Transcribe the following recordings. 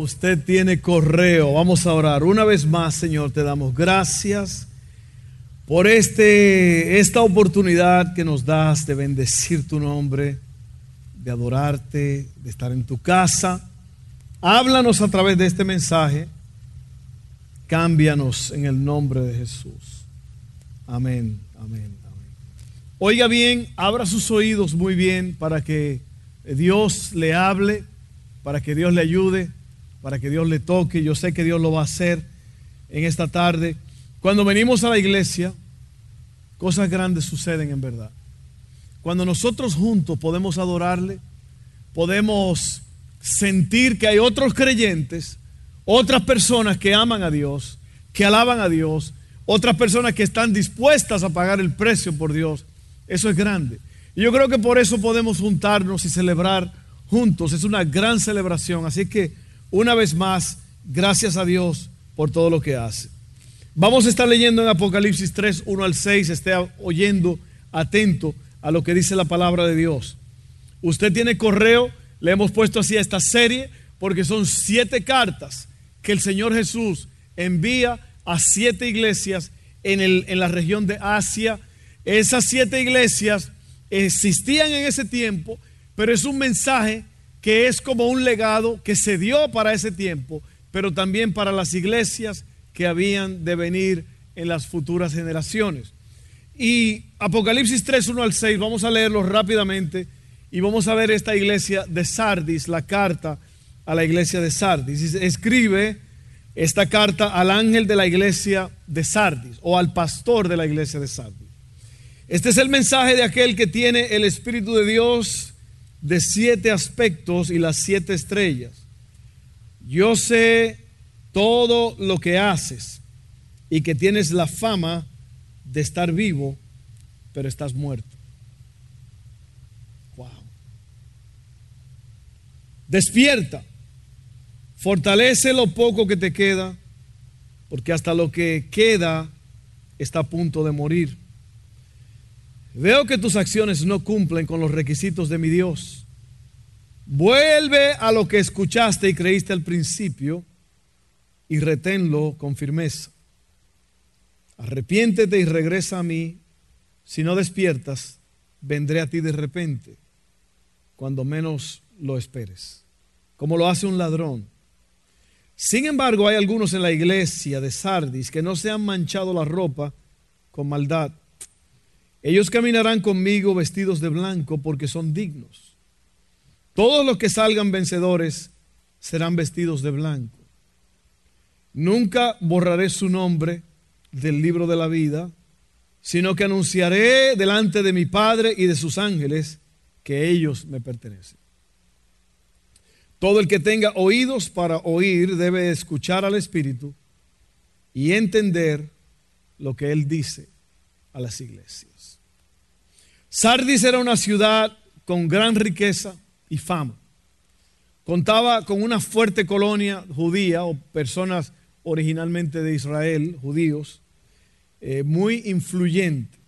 Usted tiene correo. Vamos a orar. Una vez más, Señor, te damos gracias por este, esta oportunidad que nos das de bendecir tu nombre, de adorarte, de estar en tu casa. Háblanos a través de este mensaje. Cámbianos en el nombre de Jesús. Amén, amén, amén. Oiga bien, abra sus oídos muy bien para que Dios le hable, para que Dios le ayude para que Dios le toque. Yo sé que Dios lo va a hacer en esta tarde. Cuando venimos a la iglesia, cosas grandes suceden en verdad. Cuando nosotros juntos podemos adorarle, podemos sentir que hay otros creyentes, otras personas que aman a Dios, que alaban a Dios, otras personas que están dispuestas a pagar el precio por Dios. Eso es grande. Y yo creo que por eso podemos juntarnos y celebrar juntos. Es una gran celebración. Así que una vez más, gracias a Dios por todo lo que hace. Vamos a estar leyendo en Apocalipsis 3, 1 al 6, esté oyendo, atento a lo que dice la palabra de Dios. Usted tiene correo, le hemos puesto así a esta serie, porque son siete cartas que el Señor Jesús envía a siete iglesias en, el, en la región de Asia. Esas siete iglesias existían en ese tiempo, pero es un mensaje que es como un legado que se dio para ese tiempo, pero también para las iglesias que habían de venir en las futuras generaciones. Y Apocalipsis 3, 1 al 6, vamos a leerlo rápidamente y vamos a ver esta iglesia de Sardis, la carta a la iglesia de Sardis. Escribe esta carta al ángel de la iglesia de Sardis o al pastor de la iglesia de Sardis. Este es el mensaje de aquel que tiene el Espíritu de Dios de siete aspectos y las siete estrellas. Yo sé todo lo que haces y que tienes la fama de estar vivo, pero estás muerto. Wow. Despierta, fortalece lo poco que te queda, porque hasta lo que queda está a punto de morir. Veo que tus acciones no cumplen con los requisitos de mi Dios. Vuelve a lo que escuchaste y creíste al principio y reténlo con firmeza. Arrepiéntete y regresa a mí. Si no despiertas, vendré a ti de repente, cuando menos lo esperes, como lo hace un ladrón. Sin embargo, hay algunos en la iglesia de Sardis que no se han manchado la ropa con maldad ellos caminarán conmigo vestidos de blanco porque son dignos. Todos los que salgan vencedores serán vestidos de blanco. Nunca borraré su nombre del libro de la vida, sino que anunciaré delante de mi Padre y de sus ángeles que ellos me pertenecen. Todo el que tenga oídos para oír debe escuchar al Espíritu y entender lo que Él dice a las iglesias. Sardis era una ciudad con gran riqueza y fama. Contaba con una fuerte colonia judía o personas originalmente de Israel, judíos, eh, muy influyente.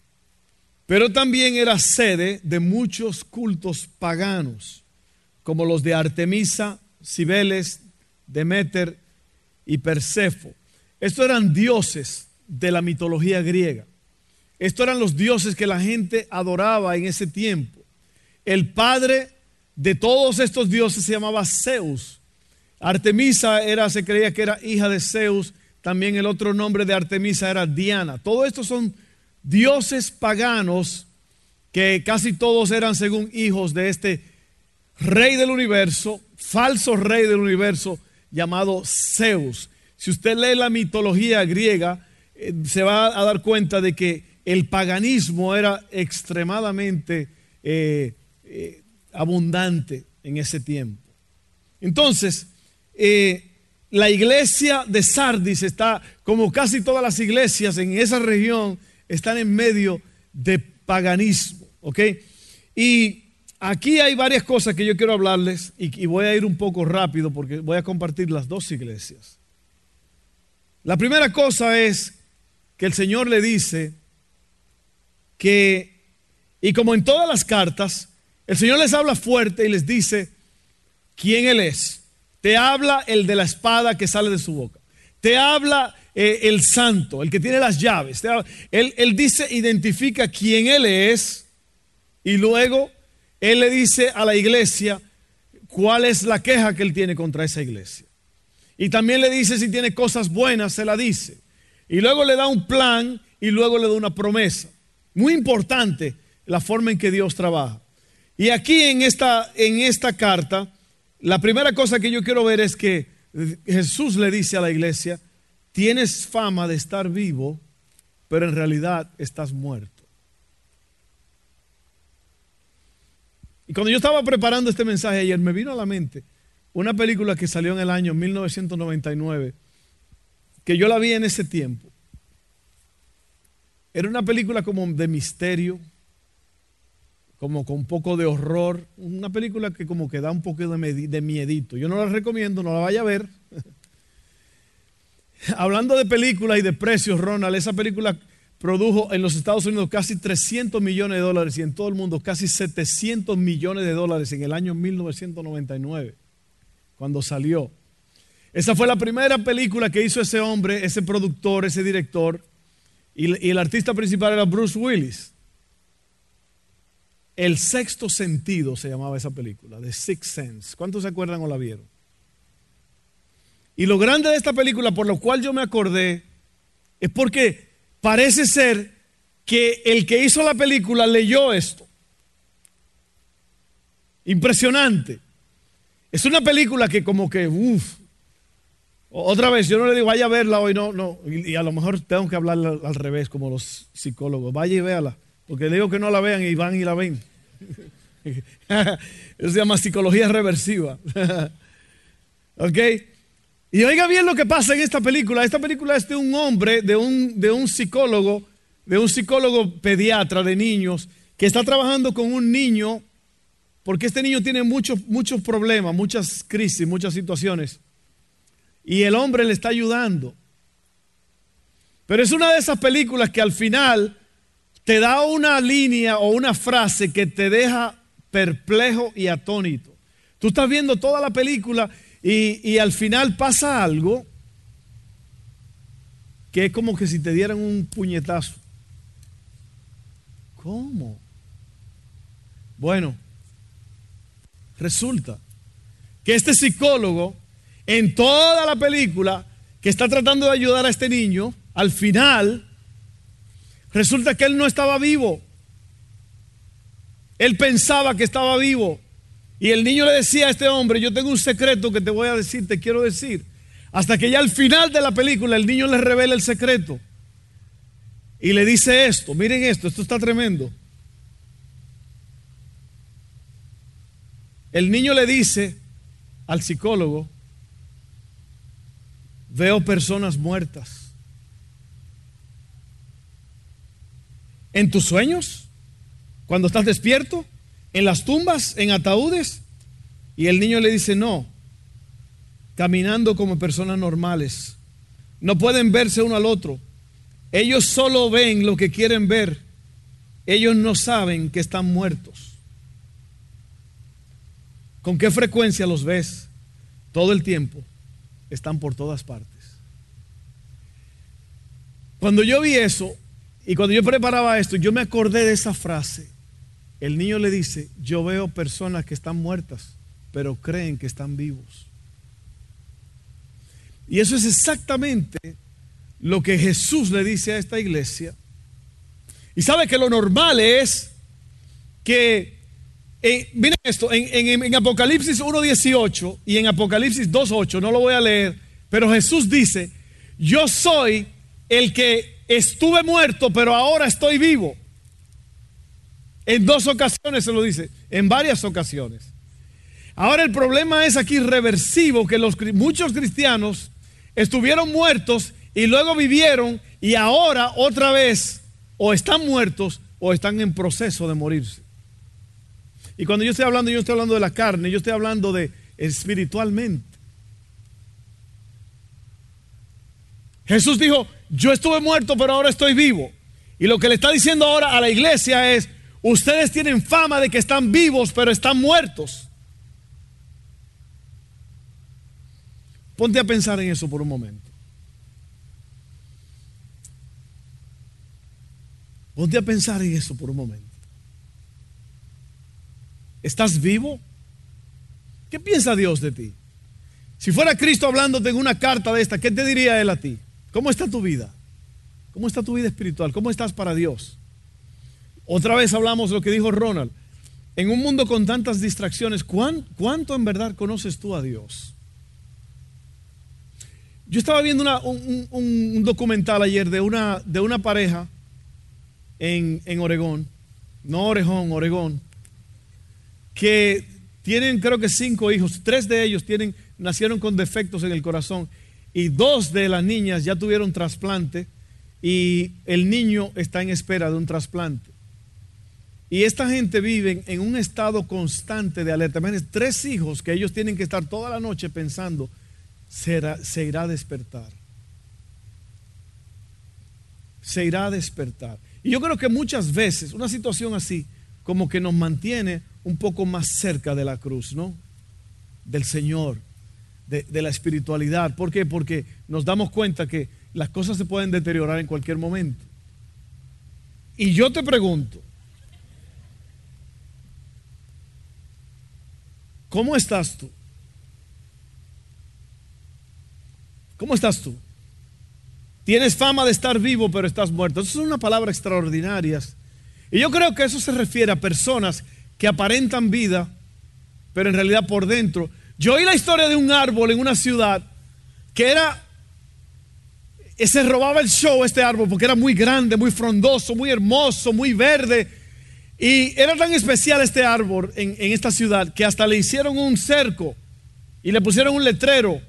Pero también era sede de muchos cultos paganos, como los de Artemisa, Cibeles, Demeter y Persefo. Estos eran dioses de la mitología griega. Estos eran los dioses que la gente adoraba en ese tiempo. El padre de todos estos dioses se llamaba Zeus. Artemisa era, se creía que era hija de Zeus. También el otro nombre de Artemisa era Diana. Todos estos son dioses paganos que casi todos eran según hijos de este rey del universo, falso rey del universo llamado Zeus. Si usted lee la mitología griega, eh, se va a dar cuenta de que el paganismo era extremadamente eh, eh, abundante en ese tiempo. Entonces, eh, la iglesia de Sardis está, como casi todas las iglesias en esa región, están en medio de paganismo. ¿Ok? Y aquí hay varias cosas que yo quiero hablarles y, y voy a ir un poco rápido porque voy a compartir las dos iglesias. La primera cosa es que el Señor le dice que, y como en todas las cartas, el Señor les habla fuerte y les dice quién Él es. Te habla el de la espada que sale de su boca. Te habla eh, el santo, el que tiene las llaves. él, él dice, identifica quién Él es y luego Él le dice a la iglesia cuál es la queja que Él tiene contra esa iglesia. Y también le dice si tiene cosas buenas, se la dice. Y luego le da un plan y luego le da una promesa. Muy importante la forma en que Dios trabaja. Y aquí en esta, en esta carta, la primera cosa que yo quiero ver es que Jesús le dice a la iglesia, tienes fama de estar vivo, pero en realidad estás muerto. Y cuando yo estaba preparando este mensaje ayer, me vino a la mente una película que salió en el año 1999, que yo la vi en ese tiempo. Era una película como de misterio, como con un poco de horror, una película que como que da un poco de, de miedito. Yo no la recomiendo, no la vaya a ver. Hablando de películas y de precios, Ronald, esa película produjo en los Estados Unidos casi 300 millones de dólares y en todo el mundo casi 700 millones de dólares en el año 1999 cuando salió. Esa fue la primera película que hizo ese hombre, ese productor, ese director. Y, el artista principal era Bruce Willis. El sexto sentido se llamaba esa película, The Sixth Sense. ¿Cuántos se acuerdan o la vieron? Y lo grande de esta película, por lo cual yo me acordé, es porque parece ser que el que hizo la película leyó esto. Impresionante. Es una película que como que, uff, otra vez, yo no le digo, vaya a verla hoy, no, no, y, a lo mejor tengo que hablar al, revés, como los psicólogos, vaya y véala, porque digo que no la vean y van y la ven. Eso se llama psicología reversiva. ¿Ok? Y oiga bien lo que pasa en esta película. Esta película es de un hombre, de un, de un psicólogo, de un psicólogo pediatra de niños, que está trabajando con un niño porque este niño tiene muchos, muchos problemas, muchas crisis, muchas situaciones. Y el hombre le está ayudando. Pero es una de esas películas que al final te da una línea o una frase que te deja perplejo y atónito. Tú estás viendo toda la película y, y, al final pasa algo que es como que si te dieran un puñetazo. ¿Cómo? Bueno, Resulta que este psicólogo, en toda la película, que está tratando de ayudar a este niño, al final, resulta que él no estaba vivo. Él pensaba que estaba vivo. Y el niño le decía a este hombre, yo tengo un secreto que te voy a decir, te quiero decir. Hasta que ya al final de la película el niño le revela el secreto. Y le dice esto, miren esto, esto está tremendo. El niño le dice al psicólogo, veo personas muertas. ¿En tus sueños? ¿Cuando estás despierto? ¿En las tumbas? ¿En ataúdes? Y el niño le dice, no, caminando como personas normales. No pueden verse uno al otro. Ellos solo ven lo que quieren ver. Ellos no saben que están muertos. ¿Con qué frecuencia los ves? Todo el tiempo. Están por todas partes. Cuando yo vi eso y cuando yo preparaba esto, yo me acordé de esa frase. El niño le dice, yo veo personas que están muertas, pero creen que están vivos. Y eso es exactamente lo que Jesús le dice a esta iglesia. Y sabe que lo normal es que miren esto, en, Apocalipsis 1.18 y en Apocalipsis 2.8, no lo voy a leer, pero Jesús dice, yo soy el que estuve muerto, pero ahora estoy vivo. En dos ocasiones se lo dice, en varias ocasiones. Ahora el problema es aquí reversivo, que los, muchos cristianos estuvieron muertos y luego vivieron y ahora otra vez o están muertos o están en proceso de morirse. Y cuando yo estoy hablando, yo estoy hablando de la carne, yo estoy hablando de espiritualmente. Jesús dijo, yo estuve muerto, pero ahora estoy vivo. Y lo que le está diciendo ahora a la iglesia es, ustedes tienen fama de que están vivos, pero están muertos. Ponte a pensar en eso por un momento. Ponte a pensar en eso por un momento. ¿Estás vivo? ¿Qué piensa Dios de ti? Si fuera Cristo hablándote en una carta de esta, ¿qué te diría Él a ti? ¿Cómo está tu vida? ¿Cómo está tu vida espiritual? ¿Cómo estás para Dios? Otra vez hablamos de lo que dijo Ronald. En un mundo con tantas distracciones, ¿cuánto en verdad conoces tú a Dios? Yo estaba viendo un, documental ayer de una, de una pareja en, en Oregón, no Orejón, Oregón, que tienen creo que cinco hijos, tres de ellos tienen, nacieron con defectos en el corazón y dos de las niñas ya tuvieron trasplante y el niño está en espera de un trasplante. Y esta gente vive en un estado constante de alerta. Imagínense, tres hijos que ellos tienen que estar toda la noche pensando se irá a despertar. Se irá a despertar. Y yo creo que muchas veces una situación así como que nos mantiene un poco más cerca de la cruz, ¿no? Del Señor, de, de, la espiritualidad. ¿Por qué? Porque nos damos cuenta que las cosas se pueden deteriorar en cualquier momento. Y yo te pregunto, ¿cómo estás tú? ¿Cómo estás tú? Tienes fama de estar vivo, pero estás muerto. Eso es una palabra extraordinaria. Y yo creo que eso se refiere a personas que aparentan vida, pero en realidad por dentro. Yo oí la historia de un árbol en una ciudad que era, se robaba el show este árbol porque era muy grande, muy frondoso, muy hermoso, muy verde. Y era tan especial este árbol en, en esta ciudad que hasta le hicieron un cerco y le pusieron un letrero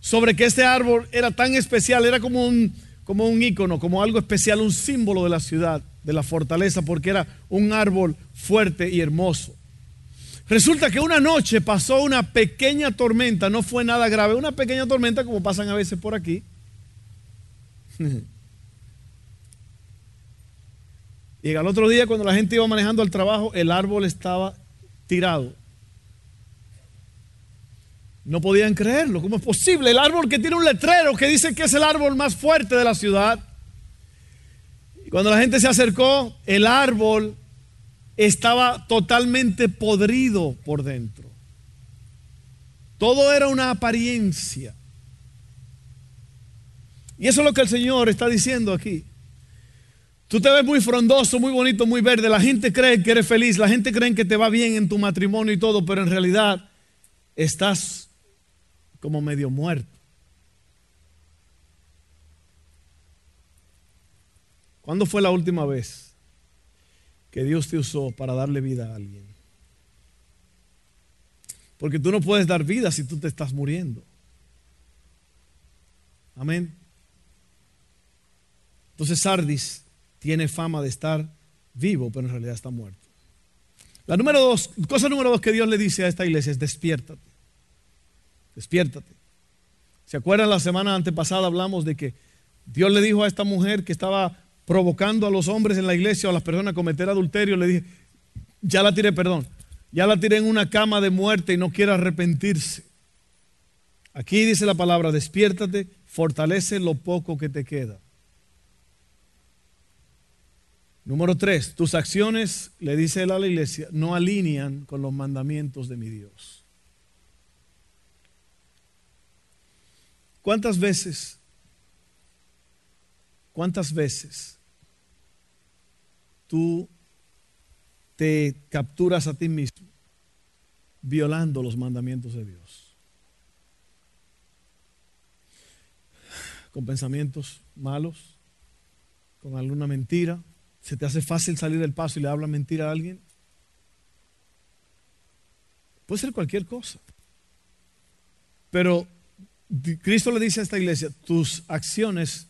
sobre que este árbol era tan especial, era como un, como un ícono, como algo especial, un símbolo de la ciudad, de la fortaleza, porque era un árbol fuerte y hermoso. Resulta que una noche pasó una pequeña tormenta, no fue nada grave, una pequeña tormenta como pasan a veces por aquí. Y al otro día cuando la gente iba manejando al trabajo, el árbol estaba tirado. No podían creerlo. ¿Cómo es posible? El árbol que tiene un letrero que dice que es el árbol más fuerte de la ciudad. Y cuando la gente se acercó, el árbol estaba totalmente podrido por dentro. Todo era una apariencia. Y eso es lo que el Señor está diciendo aquí. Tú te ves muy frondoso, muy bonito, muy verde. La gente cree que eres feliz. La gente cree que te va bien en tu matrimonio y todo, pero en realidad estás como medio muerto. ¿Cuándo fue la última vez que Dios te usó para darle vida a alguien? Porque tú no puedes dar vida si tú te estás muriendo. Amén. Entonces Sardis tiene fama de estar vivo, pero en realidad está muerto. La número dos, cosa número dos que Dios le dice a esta iglesia es despiértate despiértate. ¿Se acuerdan la semana antepasada hablamos de que Dios le dijo a esta mujer que estaba provocando a los hombres en la iglesia o a las personas a cometer adulterio, le dije, ya la tiré, perdón, ya la tiré en una cama de muerte y no quiere arrepentirse. Aquí dice la palabra, despiértate, fortalece lo poco que te queda. Número tres, tus acciones, le dice él a la iglesia, no alinean con los mandamientos de mi Dios. ¿Cuántas veces? ¿Cuántas veces tú te capturas a ti mismo violando los mandamientos de Dios? Con pensamientos malos, con alguna mentira. ¿Se te hace fácil salir del paso y le habla mentira a alguien? Puede ser cualquier cosa. Pero Cristo le dice a esta iglesia, tus acciones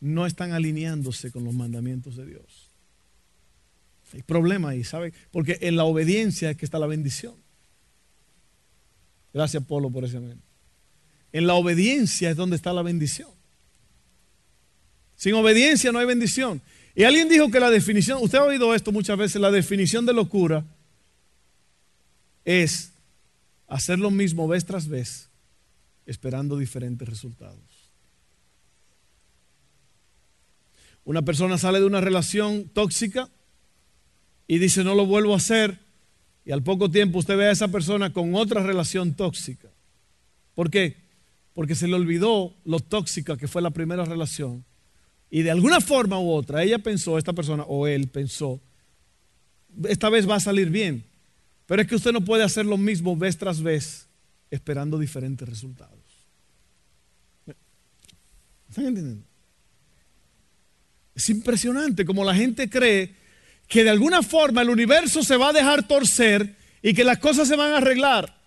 no están alineándose con los mandamientos de Dios. Hay problema ahí, ¿sabe? Porque en la obediencia es que está la bendición. Gracias, Polo, por ese amén. En la obediencia es donde está la bendición. Sin obediencia no hay bendición. Y alguien dijo que la definición, usted ha oído esto muchas veces, la definición de locura es hacer lo mismo vez tras vez, esperando diferentes resultados. Una persona sale de una relación tóxica y dice no lo vuelvo a hacer y al poco tiempo usted ve a esa persona con otra relación tóxica. ¿Por qué? Porque se le olvidó lo tóxica que fue la primera relación y de alguna forma u otra ella pensó, esta persona o él pensó, esta vez va a salir bien. Pero es que usted no puede hacer lo mismo vez tras vez esperando diferentes resultados. ¿Están entendiendo? Es impresionante como la gente cree que de alguna forma el universo se va a dejar torcer y que las cosas se van a arreglar.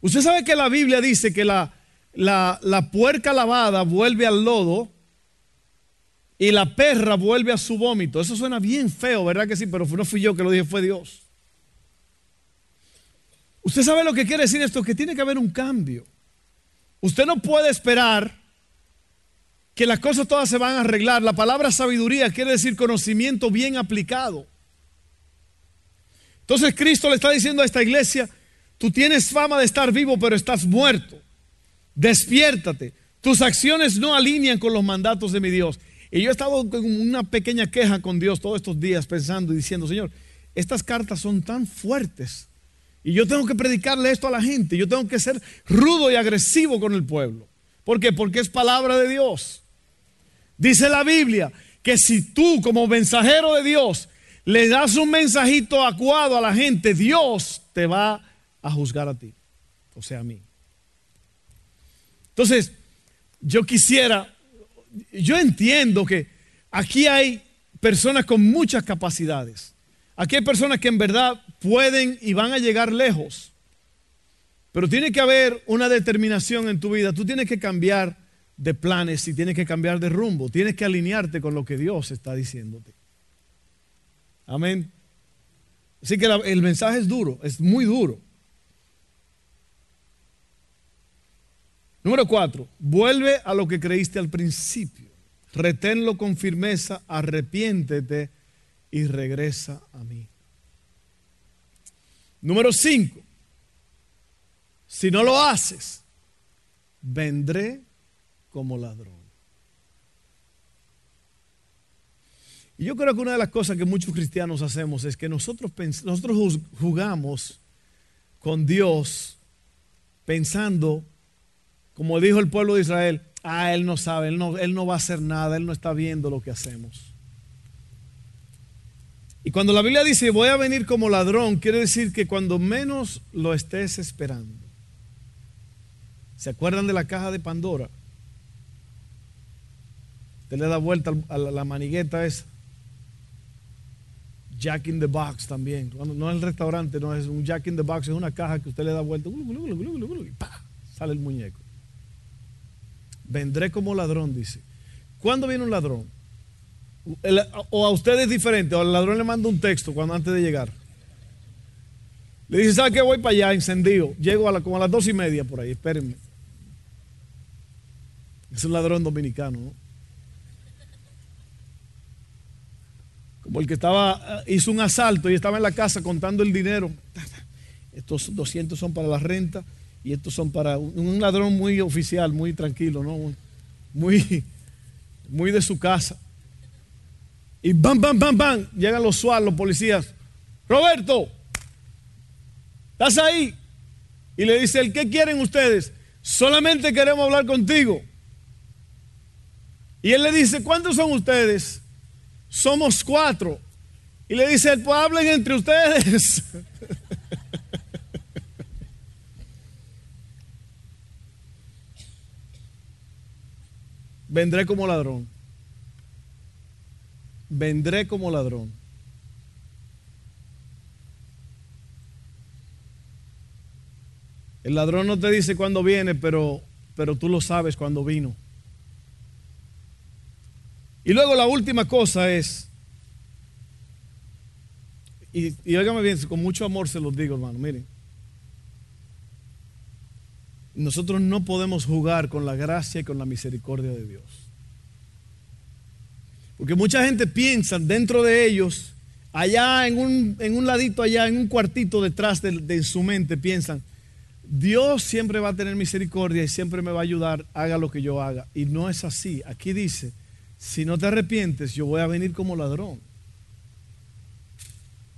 Usted sabe que la Biblia dice que la, la, la puerca lavada vuelve al lodo y la perra vuelve a su vómito. Eso suena bien feo, ¿verdad que sí? Pero no fui yo que lo dije, fue Dios. Usted sabe lo que quiere decir esto, que tiene que haber un cambio. Usted no puede esperar que las cosas todas se van a arreglar. La palabra sabiduría quiere decir conocimiento bien aplicado. Entonces Cristo le está diciendo a esta iglesia, tú tienes fama de estar vivo, pero estás muerto. Despiértate. Tus acciones no alinean con los mandatos de mi Dios. Y yo he estado con una pequeña queja con Dios todos estos días pensando y diciendo, Señor, estas cartas son tan fuertes. Y yo tengo que predicarle esto a la gente. Yo tengo que ser rudo y agresivo con el pueblo. ¿Por qué? Porque es palabra de Dios. Dice la Biblia que si tú como mensajero de Dios le das un mensajito acuado a la gente, Dios te va a juzgar a ti, o sea, a mí. Entonces, yo quisiera, yo entiendo que aquí hay personas con muchas capacidades. Aquí hay personas que en verdad pueden y van a llegar lejos. Pero tiene que haber una determinación en tu vida. Tú tienes que cambiar de planes y tienes que cambiar de rumbo. Tienes que alinearte con lo que Dios está diciéndote. Amén. Así que el mensaje es duro, es muy duro. Número cuatro, vuelve a lo que creíste al principio. Reténlo con firmeza, arrepiéntete y regresa a mí. Número cinco, si no lo haces, vendré como ladrón. Y yo creo que una de las cosas que muchos cristianos hacemos es que nosotros, nosotros jugamos con Dios pensando, como dijo el pueblo de Israel, ah, Él no sabe, él no, él no va a hacer nada, Él no está viendo lo que hacemos. Y cuando la Biblia dice voy a venir como ladrón, quiere decir que cuando menos lo estés esperando. ¿Se acuerdan de la caja de Pandora? Usted le da vuelta a la manigueta esa. Jack in the Box también. No es el restaurante, no es un Jack in the Box, es una caja que usted le da vuelta y sale el muñeco. Vendré como ladrón, dice. ¿Cuándo viene un ladrón? O a usted es diferente, o al ladrón le manda un texto cuando antes de llegar. Le dice, ¿sabe qué? Voy para allá, encendido. Llego a como a las dos y media por ahí, espérenme. Es un ladrón dominicano, ¿no? Como el que estaba, eh, hizo un asalto y estaba en la casa contando el dinero. Estos 200 son para la renta y estos son para un ladrón muy oficial, muy tranquilo, ¿no? Muy, muy de su casa. Y bam, bam, bam, bam, llegan los SWAT, los policías. Roberto, ¿estás ahí? Y le dice, ¿el qué quieren ustedes? Solamente queremos hablar contigo. Y él le dice, ¿cuántos son ustedes? somos cuatro. Y le dice, pues hablen entre ustedes. Vendré como ladrón vendré como ladrón. El ladrón no te dice cuándo viene, pero, pero tú lo sabes cuándo vino. Y luego la última cosa es, y, y óigame bien, con mucho amor se los digo, hermano, miren. Nosotros no podemos jugar con la gracia y con la misericordia de Dios. Porque mucha gente piensa dentro de ellos, allá en un, en un ladito, allá en un cuartito detrás de, de su mente, piensan, Dios siempre va a tener misericordia y siempre me va a ayudar, haga lo que yo haga. Y no es así. Aquí dice, si no te arrepientes, yo voy a venir como ladrón.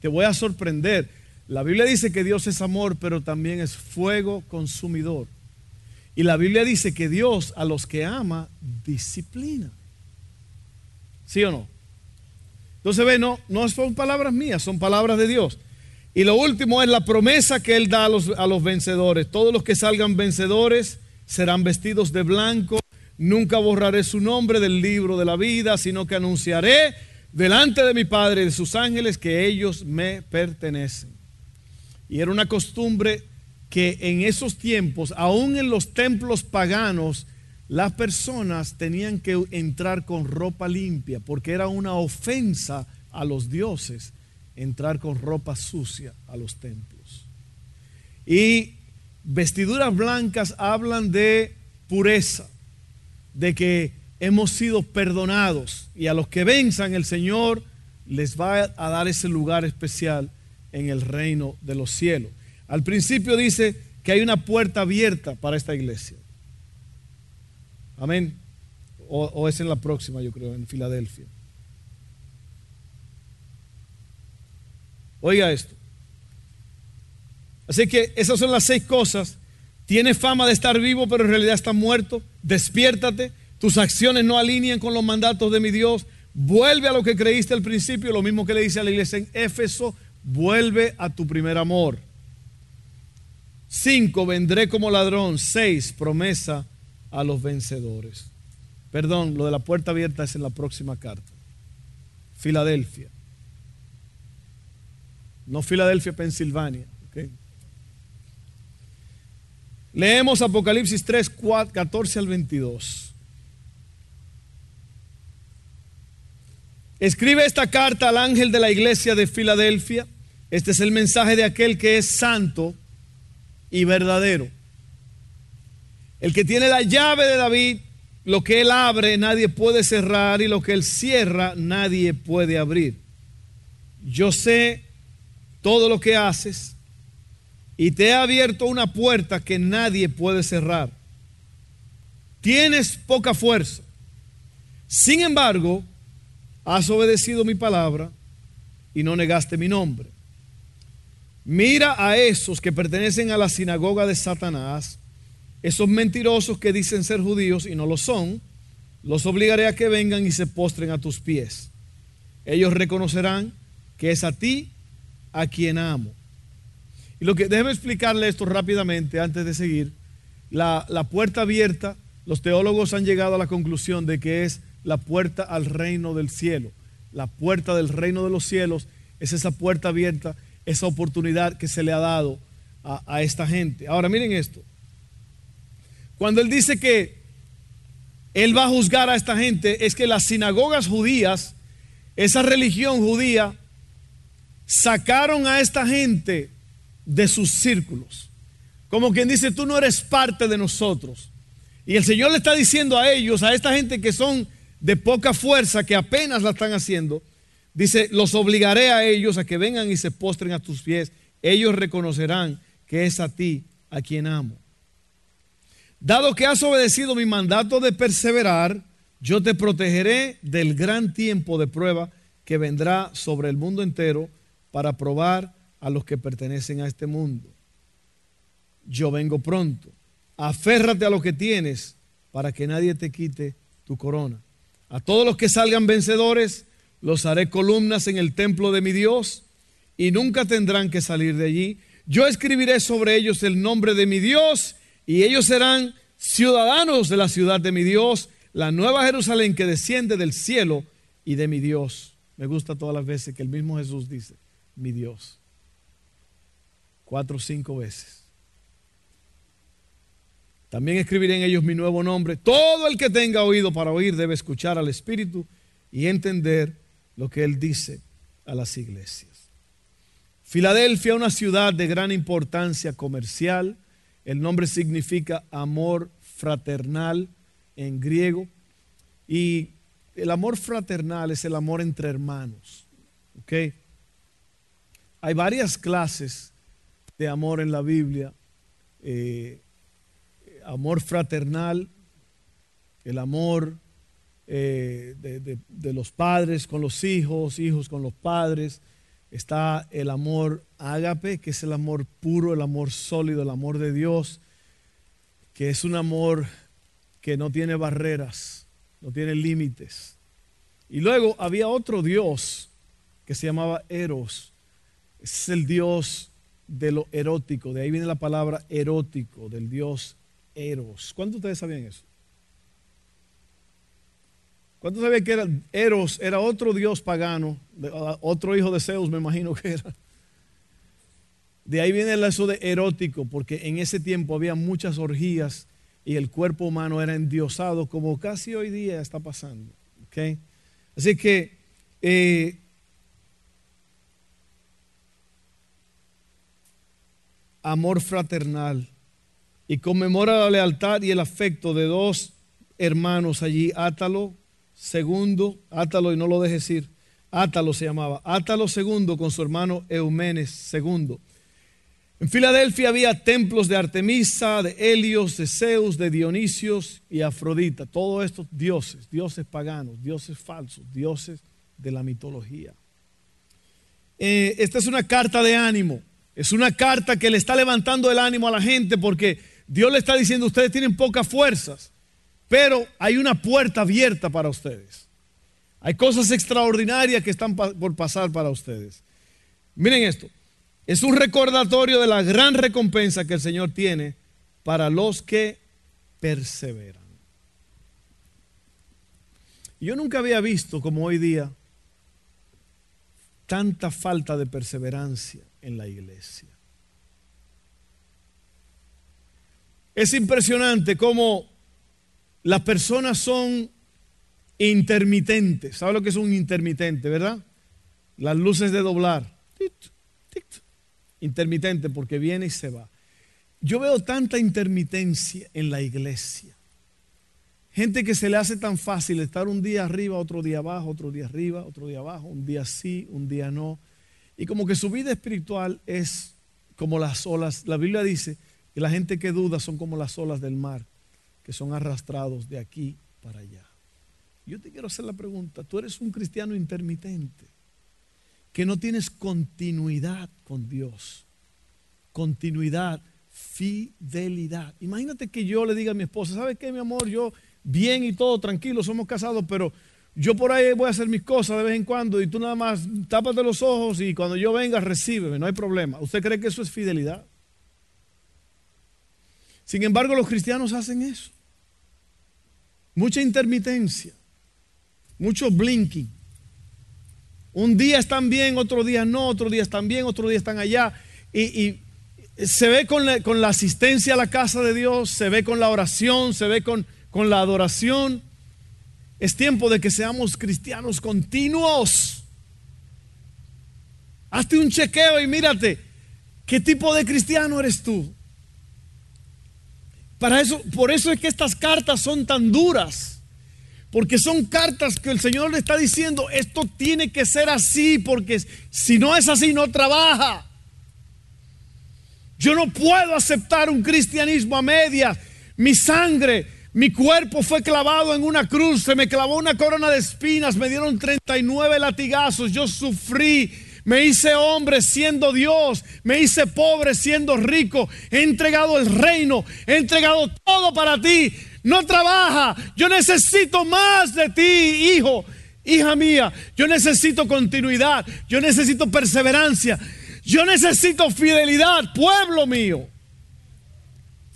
Te voy a sorprender. La Biblia dice que Dios es amor, pero también es fuego consumidor. Y la Biblia dice que Dios a los que ama disciplina. ¿Sí o no? Entonces ve, no, no son palabras mías, son palabras de Dios. Y lo último es la promesa que Él da a los, a los vencedores. Todos los que salgan vencedores serán vestidos de blanco. Nunca borraré su nombre del libro de la vida, sino que anunciaré delante de mi Padre y de sus ángeles que ellos me pertenecen. Y era una costumbre que en esos tiempos, aún en los templos paganos, las personas tenían que entrar con ropa limpia, porque era una ofensa a los dioses entrar con ropa sucia a los templos. Y vestiduras blancas hablan de pureza, de que hemos sido perdonados y a los que venzan el Señor les va a dar ese lugar especial en el reino de los cielos. Al principio dice que hay una puerta abierta para esta iglesia. Amén. O, es en la próxima, yo creo, en Filadelfia. Oiga esto. Así que esas son las seis cosas. Tiene fama de estar vivo, pero en realidad está muerto. Despiértate. Tus acciones no alinean con los mandatos de mi Dios. Vuelve a lo que creíste al principio, lo mismo que le dice a la iglesia en Éfeso. Vuelve a tu primer amor. Cinco, vendré como ladrón. Seis, promesa a los vencedores. Perdón, lo de la puerta abierta es en la próxima carta. Filadelfia. No Filadelfia, Pensilvania. Leemos Apocalipsis 3, 14 al 22. Escribe esta carta al ángel de la iglesia de Filadelfia. Este es el mensaje de aquel que es santo y verdadero. El que tiene la llave de David, lo que él abre nadie puede cerrar y lo que él cierra nadie puede abrir. Yo sé todo lo que haces y te he abierto una puerta que nadie puede cerrar. Tienes poca fuerza. Sin embargo, has obedecido mi palabra y no negaste mi nombre. Mira a esos que pertenecen a la sinagoga de Satanás, esos mentirosos que dicen ser judíos y no lo son, los obligaré a que vengan y se postren a tus pies. Ellos reconocerán que es a ti a quien amo. Y lo que déjeme explicarle esto rápidamente antes de seguir. La, la puerta abierta, los teólogos han llegado a la conclusión de que es la puerta al reino del cielo. La puerta del reino de los cielos es esa puerta abierta, esa oportunidad que se le ha dado a, a esta gente. Ahora miren esto. Cuando él dice que él va a juzgar a esta gente, es que las sinagogas judías, esa religión judía, sacaron a esta gente de sus círculos. Como quien dice, tú no eres parte de nosotros. Y el Señor le está diciendo a ellos, a esta gente que son de poca fuerza, que apenas la están haciendo, dice, los obligaré a ellos a que vengan y se postren a tus pies. Ellos reconocerán que es a ti a quien amo. Dado que has obedecido mi mandato de perseverar, yo te protegeré del gran tiempo de prueba que vendrá sobre el mundo entero para probar a los que pertenecen a este mundo. Yo vengo pronto. Aférrate a lo que tienes para que nadie te quite tu corona. A todos los que salgan vencedores, los haré columnas en el templo de mi Dios y nunca tendrán que salir de allí. Yo escribiré sobre ellos el nombre de mi Dios y ellos serán ciudadanos de la ciudad de mi Dios, la nueva Jerusalén que desciende del cielo y de mi Dios. Me gusta todas las veces que el mismo Jesús dice, mi Dios. Cuatro o cinco veces. También escribiré en ellos mi nuevo nombre. Todo el que tenga oído para oír debe escuchar al Espíritu y entender lo que Él dice a las iglesias. Filadelfia, una ciudad de gran importancia comercial. El nombre significa amor fraternal en griego. Y el amor fraternal es el amor entre hermanos. ¿okay? Hay varias clases de amor en la Biblia. Eh, amor fraternal, el amor eh, de, los padres con los hijos, hijos con los padres. Está el amor ágape, que es el amor puro, el amor sólido, el amor de Dios, que es un amor que no tiene barreras, no tiene límites. Y luego había otro Dios que se llamaba Eros. Es el Dios de lo erótico. De ahí viene la palabra erótico, del Dios Eros. ¿Cuántos de ustedes sabían eso? ¿Cuántos sabían que era Eros era otro dios pagano, otro hijo de Zeus, me imagino que era? De ahí viene el eso de erótico, porque en ese tiempo había muchas orgías y el cuerpo humano era endiosado, como casi hoy día está pasando. ¿okay? Así que eh, amor fraternal y conmemora la lealtad y el afecto de dos hermanos allí, Átalo segundo, Átalo y no lo dejes ir, Átalo se llamaba, Átalo segundo con su hermano Eumenes segundo. En Filadelfia había templos de Artemisa, de Helios, de Zeus, de Dionisios y Afrodita. Todos estos dioses, dioses paganos, dioses falsos, dioses de la mitología. Eh, esta es una carta de ánimo. Es una carta que le está levantando el ánimo a la gente porque Dios le está diciendo, ustedes tienen pocas fuerzas, pero hay una puerta abierta para ustedes. Hay cosas extraordinarias que están por pasar para ustedes. Miren esto. Es un recordatorio de la gran recompensa que el Señor tiene para los que perseveran. Yo nunca había visto como hoy día tanta falta de perseverancia en la iglesia. Es impresionante cómo las personas son intermitentes. ¿Sabe lo que es un intermitente, verdad? Las luces de doblar intermitente porque viene y se va. Yo veo tanta intermitencia en la iglesia. Gente que se le hace tan fácil estar un día arriba, otro día abajo, otro día arriba, otro día abajo, un día sí, un día no. Y como que su vida espiritual es como las olas. La Biblia dice que la gente que duda son como las olas del mar, que son arrastrados de aquí para allá. Yo te quiero hacer la pregunta, tú eres un cristiano intermitente que no tienes continuidad con Dios. Continuidad, fidelidad. Imagínate que yo le diga a mi esposa, ¿sabes qué, mi amor? Yo bien y todo, tranquilo, somos casados, pero yo por ahí voy a hacer mis cosas de vez en cuando y tú nada más tápate los ojos y cuando yo venga recíbeme, no hay problema. ¿Usted cree que eso es fidelidad? Sin embargo, los cristianos hacen eso. Mucha intermitencia, mucho blinking. Un día están bien, otro día no, otro día están bien, otro día están allá. Y, se ve con la, asistencia a la casa de Dios, se ve con la oración, se ve con, la adoración. Es tiempo de que seamos cristianos continuos. Hazte un chequeo y mírate, ¿qué tipo de cristiano eres tú? Para eso, por eso es que estas cartas son tan duras. Porque son cartas que el Señor le está diciendo, esto tiene que ser así, porque si no es así, no trabaja. Yo no puedo aceptar un cristianismo a medias. Mi sangre, mi cuerpo fue clavado en una cruz, se me clavó una corona de espinas, me dieron 39 latigazos, yo sufrí. Me hice hombre siendo Dios, me hice pobre siendo rico, he entregado el reino, he entregado todo para ti no trabaja. Yo necesito más de ti, hijo, hija mía. Yo necesito continuidad. Yo necesito perseverancia. Yo necesito fidelidad, pueblo mío.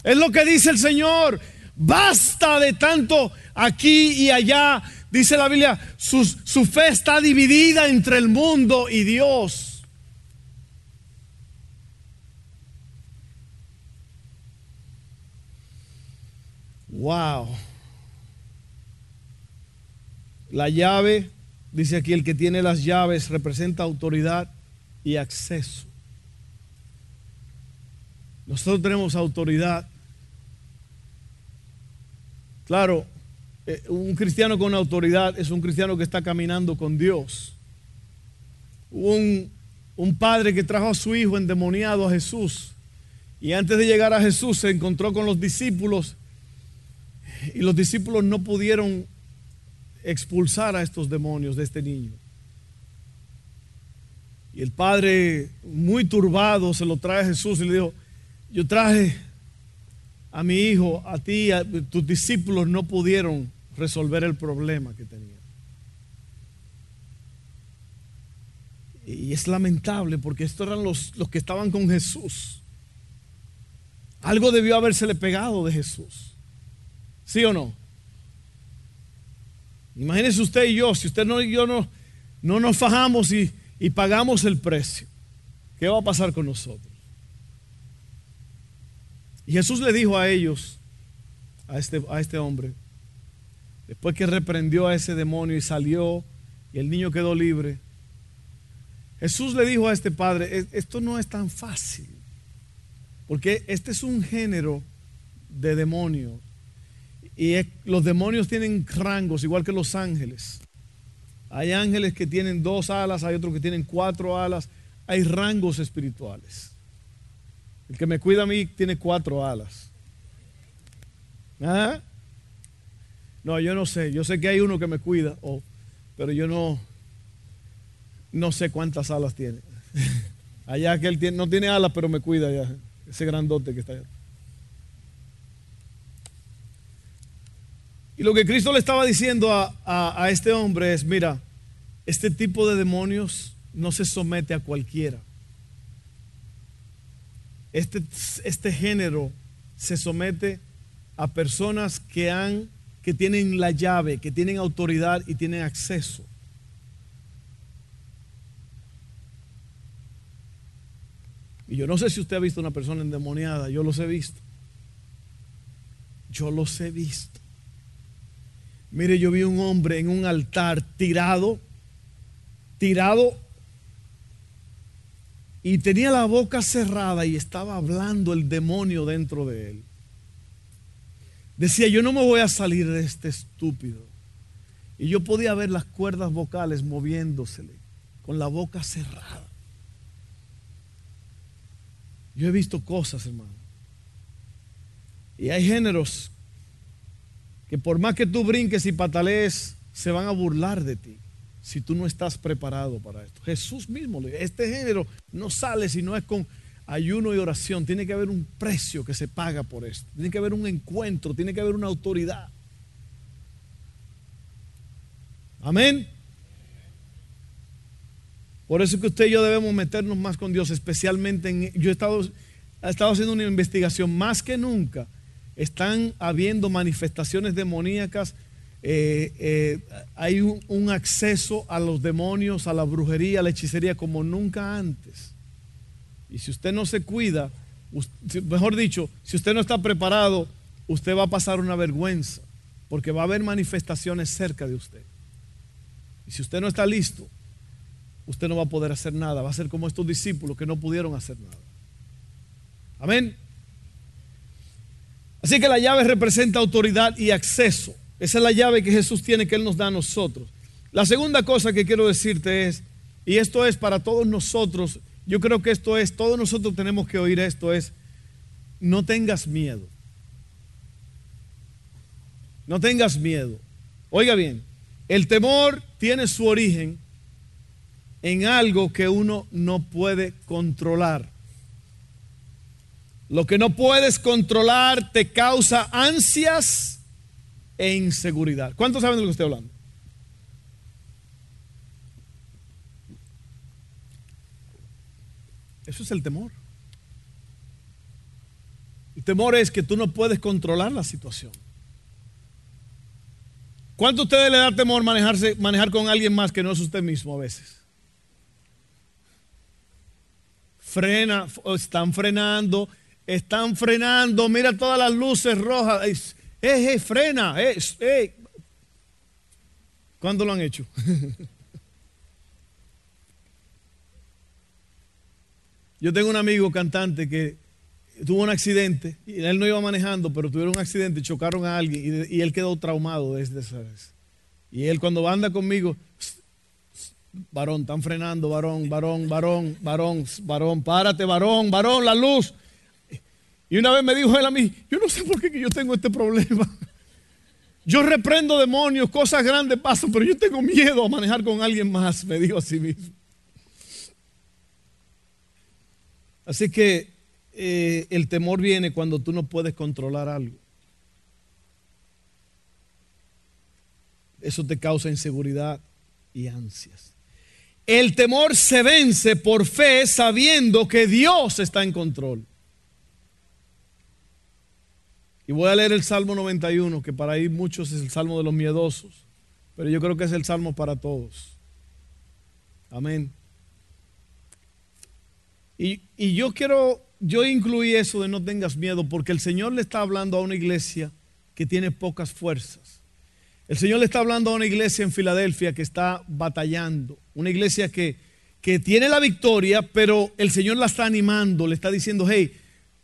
Es lo que dice el Señor. Basta de tanto aquí y allá. Dice la Biblia, su, su fe está dividida entre el mundo y Dios. Wow. La llave, dice aquí, el que tiene las llaves representa autoridad y acceso. Nosotros tenemos autoridad. Claro, eh, un cristiano con autoridad es un cristiano que está caminando con Dios. Un, un padre que trajo a su hijo endemoniado a Jesús y antes de llegar a Jesús se encontró con los discípulos y los discípulos no pudieron expulsar a estos demonios de este niño. Y el padre, muy turbado, se lo trae a Jesús y le dijo, yo traje a mi hijo, a ti, a tus discípulos no pudieron resolver el problema que tenía. Y es lamentable porque estos eran los, los que estaban con Jesús. Algo debió habérsele pegado de Jesús. ¿Sí o no? Imagínese usted y yo, si usted no y yo no, no nos fajamos y, y pagamos el precio, ¿qué va a pasar con nosotros? Y Jesús le dijo a ellos, a este, a este hombre, después que reprendió a ese demonio y salió y el niño quedó libre, Jesús le dijo a este padre, esto no es tan fácil, porque este es un género de demonios y los demonios tienen rangos, igual que los ángeles. Hay ángeles que tienen dos alas, hay otros que tienen cuatro alas. Hay rangos espirituales. El que me cuida a mí tiene cuatro alas. ¿Ah? No, yo no sé. Yo sé que hay uno que me cuida, pero yo no, no sé cuántas alas tiene. Allá que él tiene, no tiene alas, pero me cuida ya. Ese grandote que está allá. Y lo que Cristo le estaba diciendo a, este hombre es, mira, este tipo de demonios no se somete a cualquiera. Este, este género se somete a personas que han que tienen la llave, que tienen autoridad y tienen acceso. Y yo no sé si usted ha visto una persona endemoniada, yo los he visto. Yo los he visto. Mire, yo vi un hombre en un altar tirado, tirado, y tenía la boca cerrada y estaba hablando el demonio dentro de él. Decía, yo no me voy a salir de este estúpido. Y yo podía ver las cuerdas vocales moviéndosele con la boca cerrada. Yo he visto cosas, hermano. Y hay géneros que por más que tú brinques y patalees, se van a burlar de ti si tú no estás preparado para esto. Jesús mismo, este género no sale si no es con ayuno y oración. Tiene que haber un precio que se paga por esto. Tiene que haber un encuentro, tiene que haber una autoridad. Amén. Por eso que usted y yo debemos meternos más con Dios, especialmente en... Yo he estado, estado haciendo una investigación más que nunca están habiendo manifestaciones demoníacas, eh, eh, hay un, acceso a los demonios, a la brujería, a la hechicería como nunca antes. Y si usted no se cuida, mejor dicho, si usted no está preparado, usted va a pasar una vergüenza, porque va a haber manifestaciones cerca de usted. Y si usted no está listo, usted no va a poder hacer nada, va a ser como estos discípulos que no pudieron hacer nada. Amén. Así que la llave representa autoridad y acceso. Esa es la llave que Jesús tiene, que Él nos da a nosotros. La segunda cosa que quiero decirte es, y esto es para todos nosotros, yo creo que esto es, todos nosotros tenemos que oír esto, es, no tengas miedo. No tengas miedo. Oiga bien, el temor tiene su origen en algo que uno no puede controlar. Lo que no puedes controlar te causa ansias e inseguridad. ¿Cuántos saben de lo que estoy hablando? Eso es el temor. El temor es que tú no puedes controlar la situación. ¿Cuánto a ustedes le da temor manejarse, manejar con alguien más que no es usted mismo a veces? Frena, están frenando, están frenando, mira todas las luces rojas. ¡Eh, eh, frena! ¡Eh, eh! ¿Cuándo lo han hecho? Yo tengo un amigo cantante que tuvo un accidente y él no iba manejando, pero tuvieron un accidente, chocaron a alguien y, él quedó traumado desde esa vez. Y él cuando anda conmigo, varón, están frenando, varón, varón, varón, varón, varón, párate, varón, varón, la luz. Y una vez me dijo él a mí, yo no sé por qué yo tengo este problema. Yo reprendo demonios, cosas grandes pasan, pero yo tengo miedo a manejar con alguien más, me dijo a sí mismo. Así que eh, el temor viene cuando tú no puedes controlar algo. Eso te causa inseguridad y ansias. El temor se vence por fe sabiendo que Dios está en control. Y voy a leer el Salmo 91, que para ahí muchos es el Salmo de los miedosos, pero yo creo que es el Salmo para todos. Amén. Y, yo quiero, yo incluí eso de no tengas miedo, porque el Señor le está hablando a una iglesia que tiene pocas fuerzas. El Señor le está hablando a una iglesia en Filadelfia que está batallando, una iglesia que, que tiene la victoria, pero el Señor la está animando, le está diciendo, hey,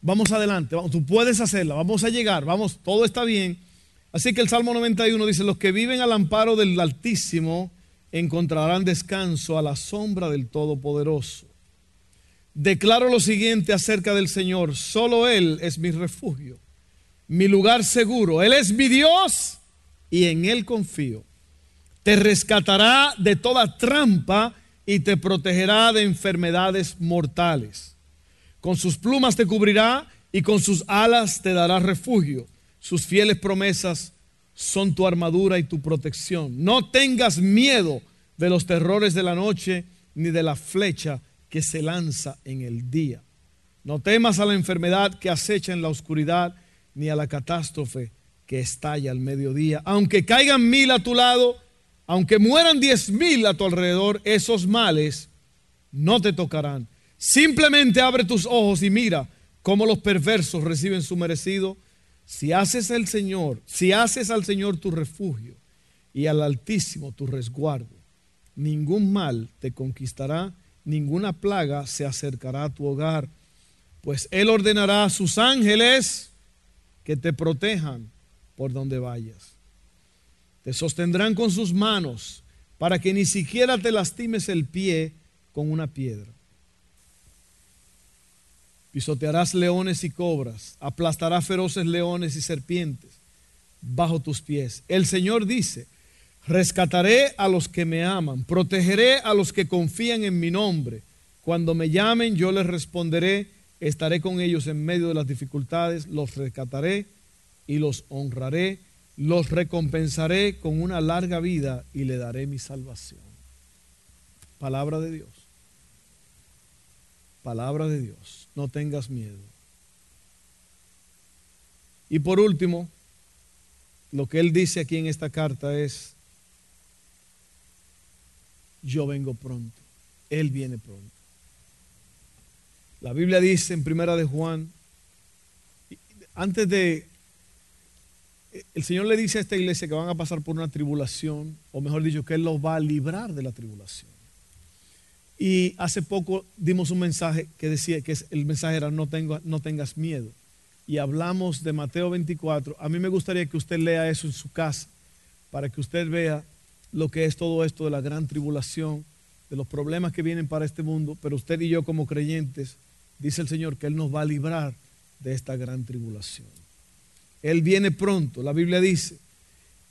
vamos adelante, tú puedes hacerla, vamos a llegar, vamos, todo está bien. Así que el Salmo 91 dice, los que viven al amparo del Altísimo encontrarán descanso a la sombra del Todopoderoso declaro lo siguiente acerca del Señor. Solo Él es mi refugio, mi lugar seguro. Él es mi Dios y en Él confío. Te rescatará de toda trampa y te protegerá de enfermedades mortales. Con sus plumas te cubrirá y con sus alas te dará refugio. Sus fieles promesas son tu armadura y tu protección. No tengas miedo de los terrores de la noche ni de la flecha que se lanza en el día. No temas a la enfermedad que acecha en la oscuridad, ni a la catástrofe que estalla al mediodía. Aunque caigan mil a tu lado, aunque mueran diez mil a tu alrededor, esos males no te tocarán. Simplemente abre tus ojos y mira cómo los perversos reciben su merecido. Si haces el Señor, si haces al Señor tu refugio y al Altísimo tu resguardo, ningún mal te conquistará ninguna plaga se acercará a tu hogar, pues Él ordenará a sus ángeles que te protejan por donde vayas. Te sostendrán con sus manos para que ni siquiera te lastimes el pie con una piedra. Pisotearás leones y cobras, aplastarás feroces leones y serpientes bajo tus pies. El Señor dice, Rescataré a los que me aman, protegeré a los que confían en mi nombre. Cuando me llamen, yo les responderé, estaré con ellos en medio de las dificultades, los rescataré y los honraré, los recompensaré con una larga vida y le daré mi salvación. Palabra de Dios. Palabra de Dios. No tengas miedo. Y por último, lo que él dice aquí en esta carta es, yo vengo pronto. Él viene pronto. La Biblia dice en Primera de Juan, antes de, el Señor le dice a esta iglesia que van a pasar por una tribulación, o mejor dicho, que Él los va a librar de la tribulación. Y hace poco dimos un mensaje que decía que el mensaje era no, no tengas miedo. Y hablamos de Mateo 24. A mí me gustaría que usted lea eso en su casa para que usted vea lo que es todo esto de la gran tribulación, de los problemas que vienen para este mundo, pero usted y yo como creyentes, dice el Señor que Él nos va a librar de esta gran tribulación. Él viene pronto, la Biblia dice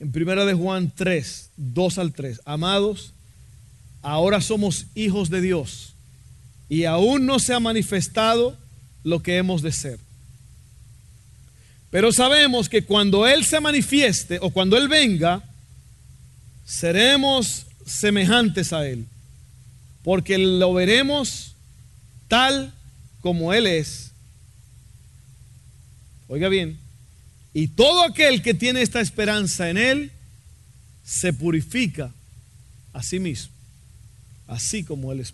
en primera de Juan 3, 2 al 3, amados, ahora somos hijos de Dios y aún no se ha manifestado lo que hemos de ser. Pero sabemos que cuando Él se manifieste o cuando Él venga, seremos semejantes a Él, porque lo veremos tal como Él es. Oiga bien, y todo aquel que tiene esta esperanza en Él, se purifica a sí mismo, así como Él es.